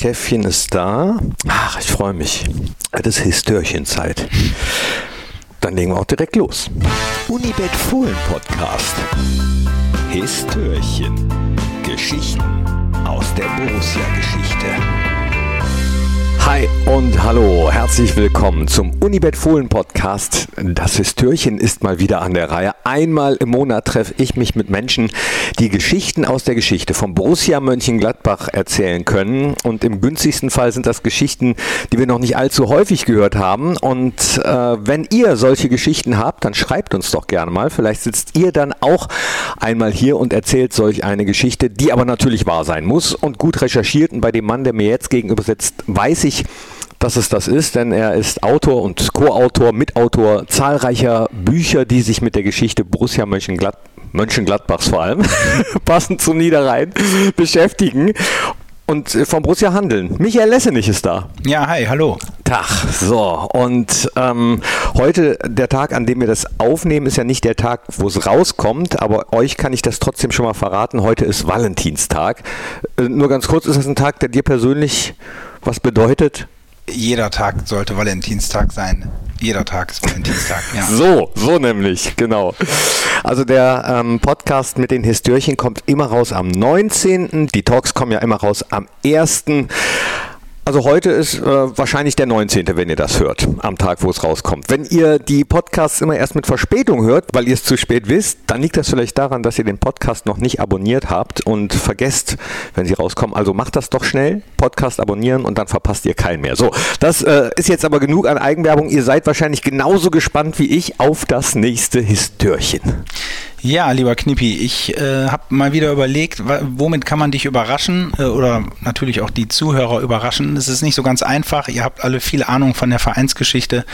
Käffchen ist da. Ach, ich freue mich. Es ist Histörchenzeit. Dann legen wir auch direkt los. Unibet Fohlen Podcast. Histörchen. Geschichten aus der Borussia-Geschichte. Hi und hallo, herzlich willkommen zum Unibet Fohlen Podcast. Das Histörchen ist mal wieder an der Reihe. Einmal im Monat treffe ich mich mit Menschen, die Geschichten aus der Geschichte vom Borussia Mönchengladbach erzählen können. Und im günstigsten Fall sind das Geschichten, die wir noch nicht allzu häufig gehört haben. Und äh, wenn ihr solche Geschichten habt, dann schreibt uns doch gerne mal. Vielleicht sitzt ihr dann auch einmal hier und erzählt solch eine Geschichte, die aber natürlich wahr sein muss und gut recherchiert. Und bei dem Mann, der mir jetzt gegenüber sitzt, weiß ich, dass es das ist, denn er ist Autor und Co-Autor, Mitautor zahlreicher Bücher, die sich mit der Geschichte Borussia Mönchengladbach Mönchengladbachs vor allem, passend zum Niederrhein, beschäftigen und vom Borussia handeln. Michael Lessenich ist da. Ja, hi, hallo. Tag. So, und ähm, heute, der Tag, an dem wir das aufnehmen, ist ja nicht der Tag, wo es rauskommt, aber euch kann ich das trotzdem schon mal verraten. Heute ist Valentinstag. Äh, nur ganz kurz, ist das ein Tag, der dir persönlich was bedeutet? Jeder Tag sollte Valentinstag sein. Jeder Tag ist Valentinstag, ja. So, so nämlich, genau. Also der ähm, Podcast mit den Histörchen kommt immer raus am 19. Die Talks kommen ja immer raus am 1. Also heute ist äh, wahrscheinlich der 19., wenn ihr das hört, am Tag, wo es rauskommt. Wenn ihr die Podcasts immer erst mit Verspätung hört, weil ihr es zu spät wisst, dann liegt das vielleicht daran, dass ihr den Podcast noch nicht abonniert habt und vergesst, wenn sie rauskommen. Also macht das doch schnell, Podcast abonnieren und dann verpasst ihr keinen mehr. So, das äh, ist jetzt aber genug an Eigenwerbung. Ihr seid wahrscheinlich genauso gespannt wie ich auf das nächste Histörchen. Ja, lieber Knippi, ich äh, habe mal wieder überlegt, womit kann man dich überraschen äh, oder natürlich auch die Zuhörer überraschen. Es ist nicht so ganz einfach. Ihr habt alle viel Ahnung von der Vereinsgeschichte.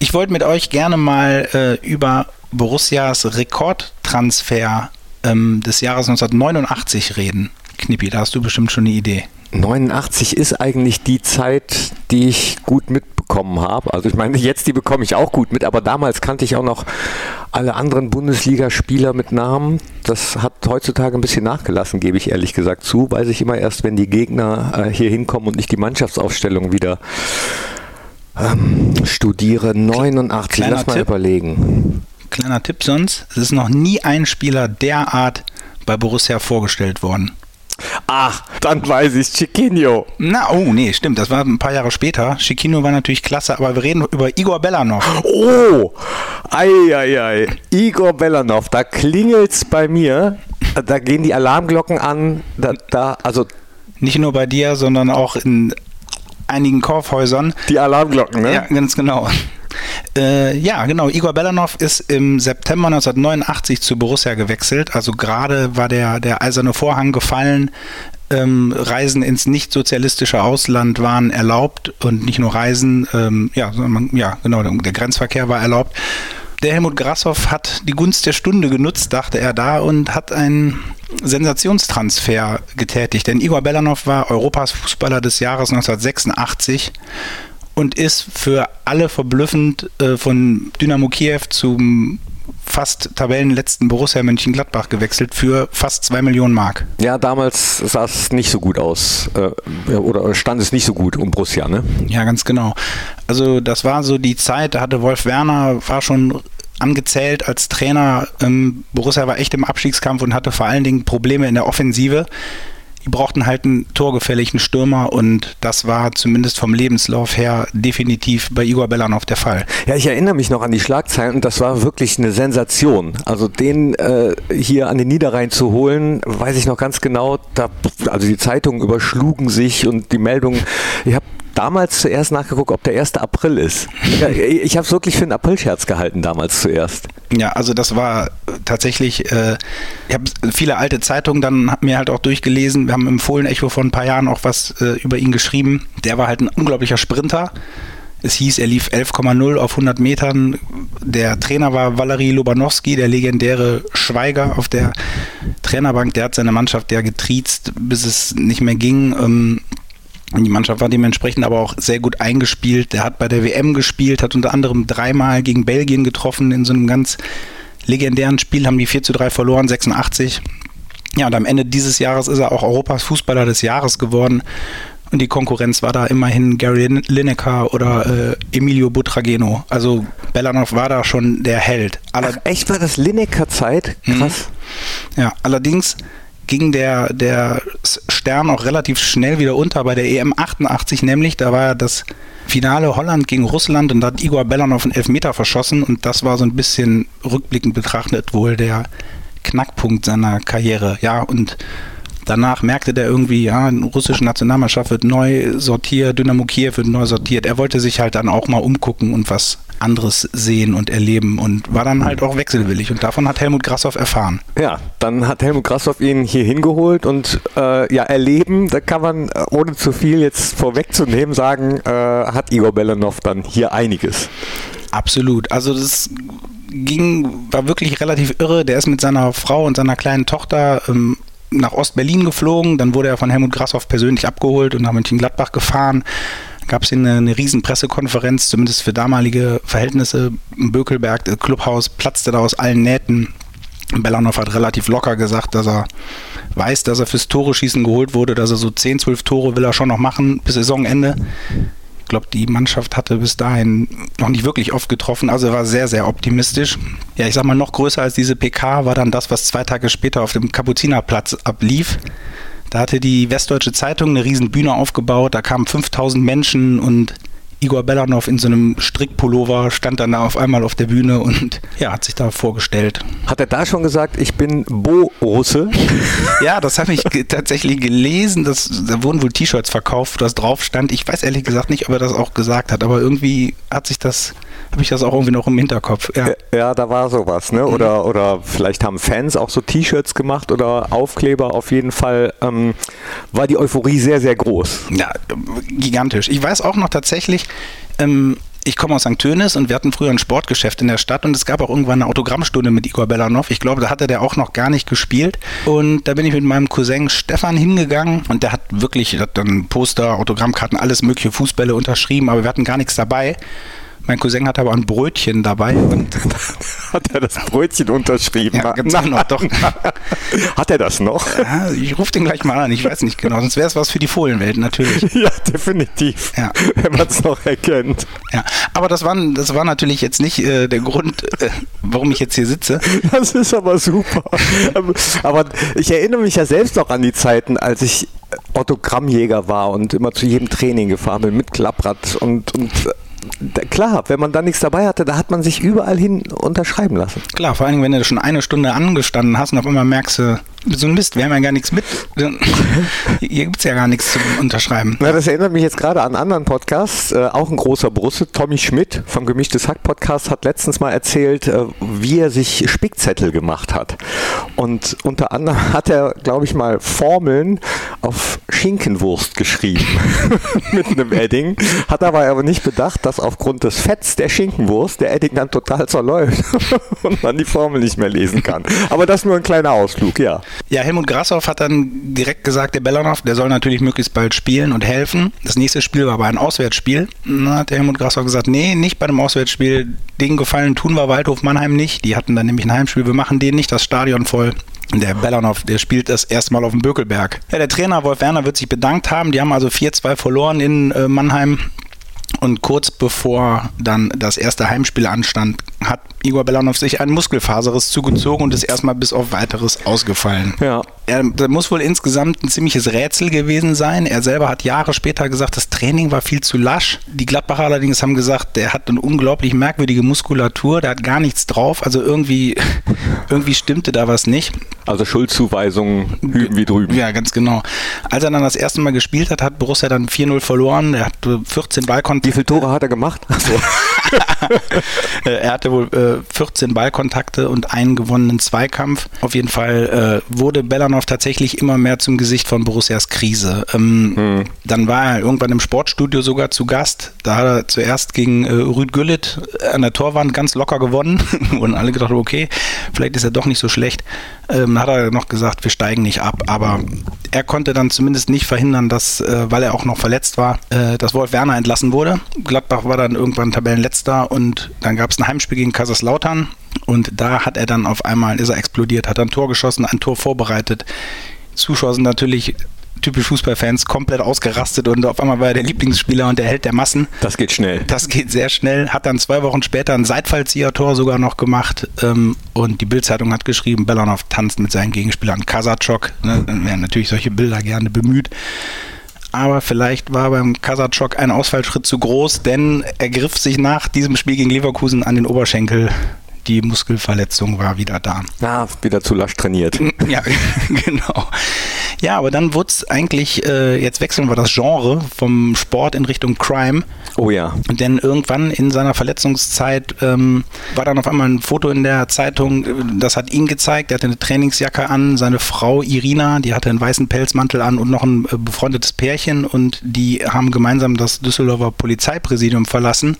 Ich wollte mit euch gerne mal äh, über Borussias Rekordtransfer ähm, des Jahres 1989 reden. Knippi, da hast du bestimmt schon eine Idee. 89 ist eigentlich die Zeit, die ich gut mitbekommen habe. Also ich meine, jetzt die bekomme ich auch gut mit, aber damals kannte ich auch noch alle anderen Bundesligaspieler mit Namen. Das hat heutzutage ein bisschen nachgelassen, gebe ich ehrlich gesagt zu. Weiß ich immer erst, wenn die Gegner äh, hier hinkommen und ich die Mannschaftsaufstellung wieder ähm, studiere. 89, Kleiner lass mal Tipp. überlegen. Kleiner Tipp sonst, es ist noch nie ein Spieler derart bei Borussia vorgestellt worden. Ach, dann weiß ich Chiquinho. Na, oh, nee, stimmt, das war ein paar Jahre später. Chiquino war natürlich klasse, aber wir reden über Igor Belanov. Oh, ei, ei, ei. Igor Belanov, da klingelt's bei mir. Da gehen die Alarmglocken an. Da, da, also Nicht nur bei dir, sondern auch in einigen Kaufhäusern. die Alarmglocken, ne? Ja, ganz genau. Äh, ja, genau. Igor Belanov ist im September 1989 zu Borussia gewechselt. Also gerade war der, der eiserne Vorhang gefallen. Ähm, Reisen ins nicht sozialistische Ausland waren erlaubt und nicht nur Reisen, ähm, ja, sondern ja, genau, der Grenzverkehr war erlaubt. Der Helmut Grassoff hat die Gunst der Stunde genutzt, dachte er da, und hat einen Sensationstransfer getätigt. Denn Igor Belanov war Europas Fußballer des Jahres 1986 und ist für alle verblüffend äh, von Dynamo Kiew zum fast tabellenletzten Borussia Mönchengladbach gewechselt für fast zwei Millionen Mark. Ja, damals sah es nicht so gut aus. Äh, oder stand es nicht so gut um Borussia, ne? Ja, ganz genau. Also das war so die Zeit, da hatte Wolf Werner, war schon angezählt als Trainer. Ähm, Borussia war echt im Abstiegskampf und hatte vor allen Dingen Probleme in der Offensive. Die brauchten halt einen torgefälligen Stürmer und das war zumindest vom Lebenslauf her definitiv bei Igor Belanov der Fall. Ja, ich erinnere mich noch an die Schlagzeilen und das war wirklich eine Sensation. Also den äh, hier an den Niederrhein zu holen, weiß ich noch ganz genau. Da, also die Zeitungen überschlugen sich und die Meldungen. Ich habe damals zuerst nachgeguckt, ob der 1. April ist. Ja, ich habe es wirklich für einen Aprilscherz gehalten damals zuerst. Ja, also das war tatsächlich, äh, ich habe viele alte Zeitungen dann mir halt auch durchgelesen. Wir haben im Fohlen-Echo vor ein paar Jahren auch was äh, über ihn geschrieben. Der war halt ein unglaublicher Sprinter. Es hieß, er lief 11,0 auf 100 Metern. Der Trainer war Valery Lobanowski, der legendäre Schweiger auf der Trainerbank. Der hat seine Mannschaft ja getriezt, bis es nicht mehr ging. Ähm, die Mannschaft war dementsprechend aber auch sehr gut eingespielt. Der hat bei der WM gespielt, hat unter anderem dreimal gegen Belgien getroffen in so einem ganz legendären Spiel, haben die 4 zu 3 verloren, 86. Ja, und am Ende dieses Jahres ist er auch Europas Fußballer des Jahres geworden. Und die Konkurrenz war da immerhin Gary Lineker oder äh, Emilio Butrageno. Also Bellanov war da schon der Held. Aller Ach, echt war das Lineker-Zeit? Mhm. Krass. Ja, allerdings ging der, der Stern auch relativ schnell wieder unter bei der EM 88, nämlich da war das Finale Holland gegen Russland und da hat Igor Bellanov einen Elfmeter verschossen und das war so ein bisschen rückblickend betrachtet wohl der Knackpunkt seiner Karriere. Ja, und danach merkte der irgendwie, ja, eine russische Nationalmannschaft wird neu sortiert, Dynamo Kiew wird neu sortiert. Er wollte sich halt dann auch mal umgucken und was anderes sehen und erleben und war dann halt auch wechselwillig und davon hat Helmut Grassoff erfahren. Ja, dann hat Helmut Grassoff ihn hier hingeholt und äh, ja, erleben, da kann man äh, ohne zu viel jetzt vorwegzunehmen sagen, äh, hat Igor Belanov dann hier einiges. Absolut. Also das ging, war wirklich relativ irre. Der ist mit seiner Frau und seiner kleinen Tochter ähm, nach Ostberlin geflogen. Dann wurde er von Helmut Grassoff persönlich abgeholt und nach Mönchengladbach gefahren. Gab es eine, eine riesen Pressekonferenz, zumindest für damalige Verhältnisse. Im Bökelberg, das Clubhaus, platzte da aus allen Nähten. Belanov hat relativ locker gesagt, dass er weiß, dass er fürs Tore schießen geholt wurde, dass er so 10, 12 Tore will er schon noch machen bis Saisonende. Ich glaube, die Mannschaft hatte bis dahin noch nicht wirklich oft getroffen, also er war sehr, sehr optimistisch. Ja, ich sag mal, noch größer als diese PK war dann das, was zwei Tage später auf dem Kapuzinerplatz ablief. Da hatte die Westdeutsche Zeitung eine riesen Bühne aufgebaut, da kamen 5000 Menschen und Igor Belanov in so einem Strickpullover stand dann da auf einmal auf der Bühne und ja, hat sich da vorgestellt. Hat er da schon gesagt, ich bin Bo-Russe? ja, das habe ich tatsächlich gelesen. Das, da wurden wohl T-Shirts verkauft, wo das drauf stand. Ich weiß ehrlich gesagt nicht, ob er das auch gesagt hat, aber irgendwie hat sich das habe ich das auch irgendwie noch im Hinterkopf. Ja, ja da war sowas, ne? Oder, mhm. oder vielleicht haben Fans auch so T-Shirts gemacht oder Aufkleber. Auf jeden Fall ähm, war die Euphorie sehr, sehr groß. Ja, gigantisch. Ich weiß auch noch tatsächlich, ähm, ich komme aus St. Tönis und wir hatten früher ein Sportgeschäft in der Stadt und es gab auch irgendwann eine Autogrammstunde mit Igor Belanov. Ich glaube, da hatte der auch noch gar nicht gespielt. Und da bin ich mit meinem Cousin Stefan hingegangen und der hat wirklich, hat dann Poster, Autogrammkarten, alles mögliche Fußbälle unterschrieben, aber wir hatten gar nichts dabei. Mein Cousin hat aber ein Brötchen dabei und hat er das Brötchen unterschrieben? Ja, gibt's auch noch, doch. hat er das noch? Ja, ich rufe den gleich mal an, ich weiß nicht genau, sonst wäre es was für die Fohlenwelt natürlich. Ja, definitiv. Ja. Wenn man es noch erkennt. Ja, aber das war, das war natürlich jetzt nicht äh, der Grund, äh, warum ich jetzt hier sitze. Das ist aber super. aber ich erinnere mich ja selbst noch an die Zeiten, als ich Autogrammjäger war und immer zu jedem Training gefahren bin mit Klapprad und, und klar, wenn man da nichts dabei hatte, da hat man sich überall hin unterschreiben lassen. Klar, vor allem, wenn du schon eine Stunde angestanden hast und auf einmal merkst du, so ein Mist, wir haben ja gar nichts mit. Hier gibt es ja gar nichts zum Unterschreiben. Na, das erinnert mich jetzt gerade an einen anderen Podcast, äh, auch ein großer Brusse. Tommy Schmidt vom Gemischtes Hack Podcast hat letztens mal erzählt, äh, wie er sich Spickzettel gemacht hat. Und unter anderem hat er, glaube ich, mal Formeln auf Schinkenwurst geschrieben mit einem Edding. Hat dabei aber nicht bedacht, dass aufgrund des Fetts der Schinkenwurst der Edding dann total zerläuft und man die Formel nicht mehr lesen kann. Aber das nur ein kleiner Ausflug, ja. Ja, Helmut Grassoff hat dann direkt gesagt, der Bellanov, der soll natürlich möglichst bald spielen und helfen. Das nächste Spiel war aber ein Auswärtsspiel. Dann hat der Helmut Grassoff gesagt, nee, nicht bei einem Auswärtsspiel. Den Gefallen tun wir Waldhof Mannheim nicht. Die hatten dann nämlich ein Heimspiel. Wir machen denen nicht das Stadion voll. Der Bellanov, der spielt das erste Mal auf dem Bökelberg. Ja, der Trainer Wolf Werner wird sich bedankt haben. Die haben also 4-2 verloren in äh, Mannheim. Und kurz bevor dann das erste Heimspiel anstand, hat Igor Belanov sich ein Muskelfaserriss zugezogen und ist erstmal bis auf weiteres ausgefallen. Ja. Er das muss wohl insgesamt ein ziemliches Rätsel gewesen sein. Er selber hat Jahre später gesagt, das Training war viel zu lasch. Die Gladbacher allerdings haben gesagt, der hat eine unglaublich merkwürdige Muskulatur, der hat gar nichts drauf. Also irgendwie, irgendwie stimmte da was nicht. Also Schuldzuweisungen hüben wie drüben. Ja, ganz genau. Als er dann das erste Mal gespielt hat, hat Borussia dann 4-0 verloren. Er hatte 14 Ballkontakte. Wie viele Tore hat er gemacht? So. er hatte wohl äh, 14 Ballkontakte und einen gewonnenen Zweikampf. Auf jeden Fall äh, wurde Bellanov tatsächlich immer mehr zum Gesicht von Borussias Krise. Ähm, hm. Dann war er irgendwann im Sportstudio sogar zu Gast. Da hat er zuerst gegen äh, Rüd Güllit an der Torwand ganz locker gewonnen und alle gedacht, okay, vielleicht ist er doch nicht so schlecht. Ähm, hat er noch gesagt, wir steigen nicht ab. Aber er konnte dann zumindest nicht verhindern, dass, äh, weil er auch noch verletzt war, äh, dass Wolf Werner entlassen wurde. Gladbach war dann irgendwann Tabellenletzter und dann gab es ein Heimspiel gegen Kaiserslautern und da hat er dann auf einmal, ist er explodiert, hat ein Tor geschossen, ein Tor vorbereitet. Zuschauer sind natürlich typisch Fußballfans, komplett ausgerastet und auf einmal war er der Lieblingsspieler und der Held der Massen. Das geht schnell. Das geht sehr schnell. Hat dann zwei Wochen später ein Seitfallzieher-Tor sogar noch gemacht ähm, und die Bildzeitung hat geschrieben, Belanov tanzt mit seinen Gegenspielern Kasachok. Ne? Dann werden natürlich solche Bilder gerne bemüht aber vielleicht war beim Kasachok ein Ausfallschritt zu groß, denn er griff sich nach diesem Spiel gegen Leverkusen an den Oberschenkel die Muskelverletzung war wieder da. Ah, wieder zu lasch trainiert. Ja, genau. Ja, aber dann wurde es eigentlich, äh, jetzt wechseln wir das Genre vom Sport in Richtung Crime. Oh ja. Denn irgendwann in seiner Verletzungszeit ähm, war dann auf einmal ein Foto in der Zeitung, das hat ihn gezeigt. Er hatte eine Trainingsjacke an, seine Frau Irina, die hatte einen weißen Pelzmantel an und noch ein äh, befreundetes Pärchen und die haben gemeinsam das Düsseldorfer Polizeipräsidium verlassen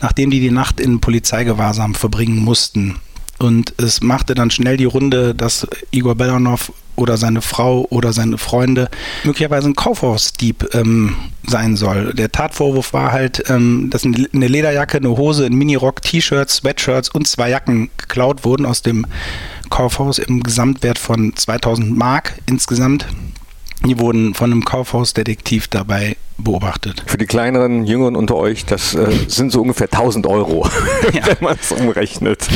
nachdem die die Nacht in Polizeigewahrsam verbringen mussten. Und es machte dann schnell die Runde, dass Igor Belanov oder seine Frau oder seine Freunde möglicherweise ein Kaufhausdieb ähm, sein soll. Der Tatvorwurf war halt, ähm, dass eine Lederjacke, eine Hose, ein Minirock, T-Shirts, Sweatshirts und zwei Jacken geklaut wurden aus dem Kaufhaus im Gesamtwert von 2000 Mark insgesamt. Die wurden von einem Kaufhausdetektiv dabei beobachtet. Für die kleineren Jüngeren unter euch, das äh, sind so ungefähr 1000 Euro, ja. wenn man es umrechnet.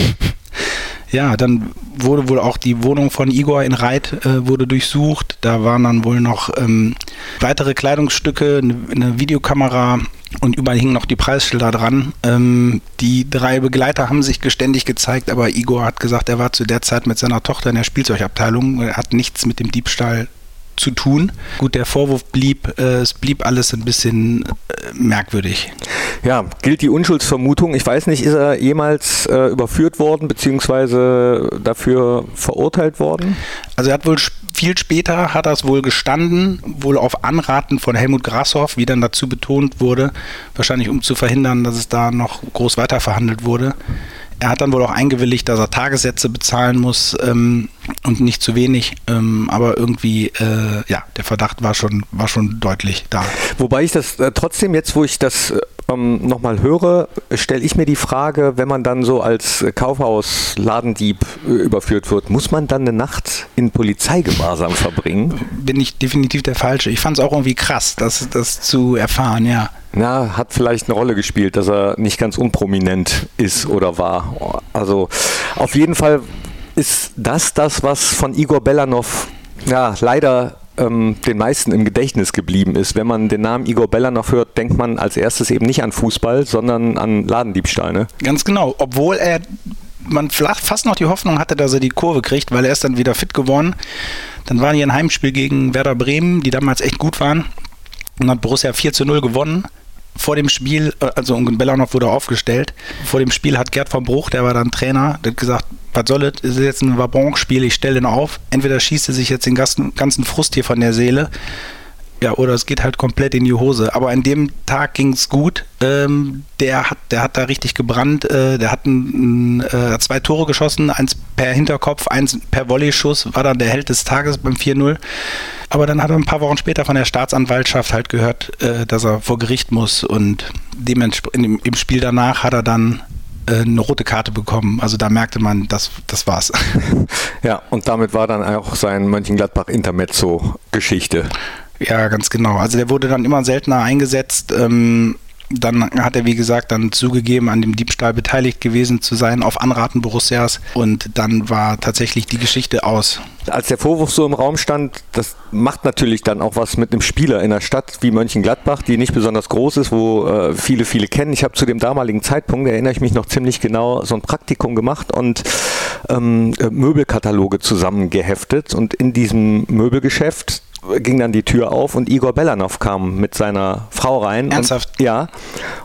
Ja, dann wurde wohl auch die Wohnung von Igor in Reit äh, wurde durchsucht. Da waren dann wohl noch ähm, weitere Kleidungsstücke, eine, eine, Videokamera und überall hingen noch die Preisschilder dran. Ähm, die drei Begleiter haben sich geständig gezeigt, aber Igor hat gesagt, er war zu der Zeit mit seiner Tochter in der Spielzeugabteilung. Er hat nichts mit dem Diebstahl zu tun. Gut, der Vorwurf blieb, äh, es blieb alles ein bisschen äh, merkwürdig. Ja, gilt die Unschuldsvermutung. Ich weiß nicht, ist er jemals äh, überführt worden bzw. dafür verurteilt worden? Also er hat wohl viel später hat er es wohl gestanden, wohl auf Anraten von Helmut Grashoff, wie dann dazu betont wurde, wahrscheinlich um zu verhindern, dass es da noch groß weiter verhandelt wurde. Er hat dann wohl auch eingewilligt, dass er Tagessätze bezahlen muss ähm, und nicht zu wenig. Ähm, aber irgendwie, äh, ja, der Verdacht war schon, war schon deutlich da. Wobei ich das äh, trotzdem jetzt, wo ich das ähm, nochmal höre, stelle ich mir die Frage, wenn man dann so als Kaufhaus-Ladendieb äh, überführt wird, muss man dann eine Nacht in Polizeigewahrsam verbringen? Bin ich definitiv der Falsche. Ich fand es auch irgendwie krass, das, das zu erfahren, ja. Na, hat vielleicht eine Rolle gespielt, dass er nicht ganz unprominent ist oder war. Also auf jeden Fall ist das das, was von Igor Belanov ja, leider ähm, den meisten im Gedächtnis geblieben ist. Wenn man den Namen Igor Belanov hört, denkt man als erstes eben nicht an Fußball, sondern an Ladendiebstahl. Ne? Ganz genau, obwohl er man fast noch die Hoffnung hatte, dass er die Kurve kriegt, weil er ist dann wieder fit geworden. Dann waren hier ein Heimspiel gegen Werder Bremen, die damals echt gut waren. Und hat Borussia 4 zu 0 gewonnen vor dem Spiel, äh, also Belanov wurde aufgestellt. Vor dem Spiel hat Gerd von Bruch, der war dann Trainer, hat gesagt, was soll es, ist jetzt ein Wabonk-Spiel, ich stelle den auf. Entweder schießt er sich jetzt den ganzen, ganzen Frust hier von der Seele ja, oder es geht halt komplett in die Hose. Aber an dem Tag ging es gut. Ähm, der, hat, der hat da richtig gebrannt. Äh, der hat ein, äh, zwei Tore geschossen, eins per Hinterkopf, eins per Volley-Schuss, war dann der Held des Tages beim 4-0. Aber dann hat er ein paar Wochen später von der Staatsanwaltschaft halt gehört, äh, dass er vor Gericht muss und dementsprechend im Spiel danach hat er dann äh, eine rote Karte bekommen. Also da merkte man, das, das war's. Ja, und damit war dann auch sein Mönchengladbach-Intermezzo-Geschichte. Ja, ganz genau. Also der wurde dann immer seltener eingesetzt. Ähm, dann hat er, wie gesagt, dann zugegeben, an dem Diebstahl beteiligt gewesen zu sein, auf Anraten Borussias. Und dann war tatsächlich die Geschichte aus. Als der Vorwurf so im Raum stand, das macht natürlich dann auch was mit einem Spieler in einer Stadt wie Mönchengladbach, die nicht besonders groß ist, wo äh, viele, viele kennen. Ich habe zu dem damaligen Zeitpunkt, erinnere ich mich noch ziemlich genau, so ein Praktikum gemacht und ähm, Möbelkataloge zusammengeheftet. Und in diesem Möbelgeschäft, ging dann die Tür auf und Igor Belanov kam mit seiner Frau rein. Ernsthaft? Und, ja.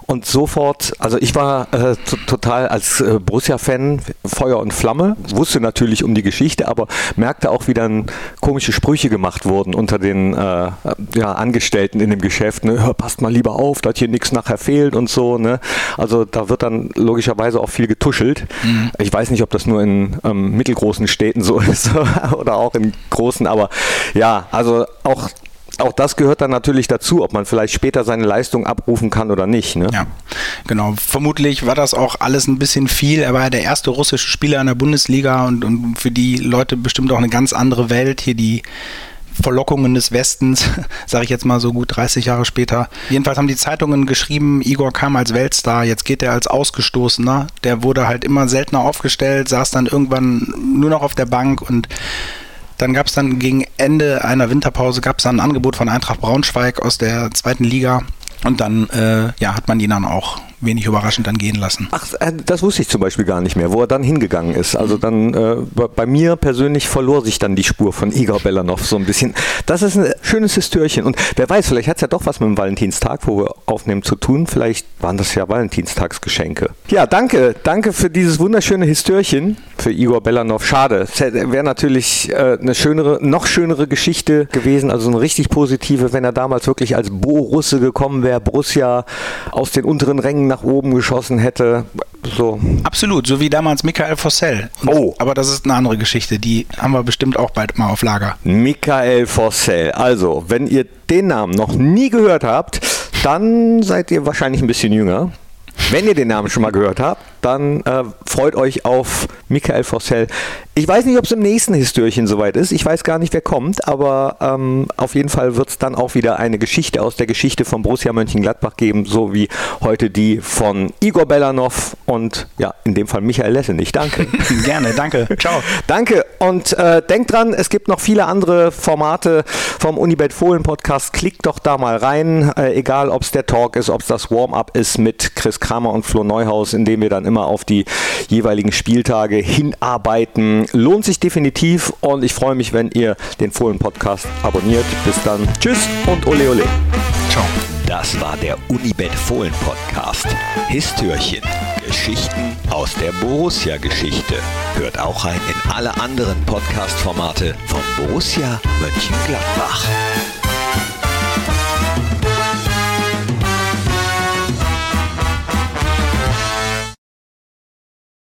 Und sofort, also ich war äh, total als äh, Borussia-Fan Feuer und Flamme, wusste natürlich um die Geschichte, aber merkte auch, wie dann komische Sprüche gemacht wurden unter den äh, ja, Angestellten in dem Geschäft. Ne? Passt mal lieber auf, dass hier nichts nachher fehlt und so. Ne? Also da wird dann logischerweise auch viel getuschelt. Mhm. Ich weiß nicht, ob das nur in ähm, mittelgroßen Städten so ist oder auch in großen, aber ja, also auch auch das gehört dann natürlich dazu, ob man vielleicht später seine Leistung abrufen kann oder nicht. Ne? Ja, genau. Vermutlich war das auch alles ein bisschen viel. Er war ja der erste russische Spieler in der Bundesliga und, und für die Leute bestimmt auch eine ganz andere Welt. Hier die Verlockungen des Westens, sage ich jetzt mal so gut 30 Jahre später. Jedenfalls haben die Zeitungen geschrieben, Igor kam als Weltstar, jetzt geht er als Ausgestoßener. Der wurde halt immer seltener aufgestellt, saß dann irgendwann nur noch auf der Bank und dann gab es dann gegen Ende einer Winterpause gab es dann ein Angebot von Eintracht Braunschweig aus der zweiten Liga. Und dann äh, ja, hat man ihn dann auch wenig überraschend dann gehen lassen. Ach, äh, das wusste ich zum Beispiel gar nicht mehr, wo er dann hingegangen ist. Also dann äh, bei mir persönlich verlor sich dann die Spur von Igor Belanov so ein bisschen. Das ist ein schönes Histörchen. Und wer weiß, vielleicht hat es ja doch was mit dem Valentinstag, wo wir aufnehmen, zu tun. Vielleicht waren das ja Valentinstagsgeschenke. Ja, danke. Danke für dieses wunderschöne Histörchen für Igor Belanov. Schade. Wäre natürlich äh, eine schönere, noch schönere Geschichte gewesen, also eine richtig positive, wenn er damals wirklich als Borusse gekommen wäre, Borussia aus den unteren Rängen nach oben geschossen hätte. So. Absolut, so wie damals Michael Fossell. Und, oh. Aber das ist eine andere Geschichte, die haben wir bestimmt auch bald mal auf Lager. Michael Fossell. Also, wenn ihr den Namen noch nie gehört habt, dann seid ihr wahrscheinlich ein bisschen jünger. Wenn ihr den Namen schon mal gehört habt, dann äh, freut euch auf Michael Fossell. Ich weiß nicht, ob es im nächsten Histörchen soweit ist. Ich weiß gar nicht, wer kommt, aber ähm, auf jeden Fall wird es dann auch wieder eine Geschichte aus der Geschichte von Borussia Mönchengladbach geben, so wie heute die von Igor Belanov und ja, in dem Fall Michael Lessenich. Danke. Gerne, danke. Ciao. danke und äh, denkt dran, es gibt noch viele andere Formate vom Unibet Fohlen Podcast. Klickt doch da mal rein, äh, egal ob es der Talk ist, ob es das Warm-up ist mit Chris Kramer und Flo Neuhaus, in dem wir dann immer auf die jeweiligen Spieltage hinarbeiten lohnt sich definitiv und ich freue mich, wenn ihr den Fohlen-Podcast abonniert. Bis dann. Tschüss und ole ole. Ciao. Das war der Unibet Fohlen Podcast. Histörchen. Geschichten aus der Borussia-Geschichte. Hört auch rein in alle anderen Podcast-Formate von Borussia Mönchengladbach.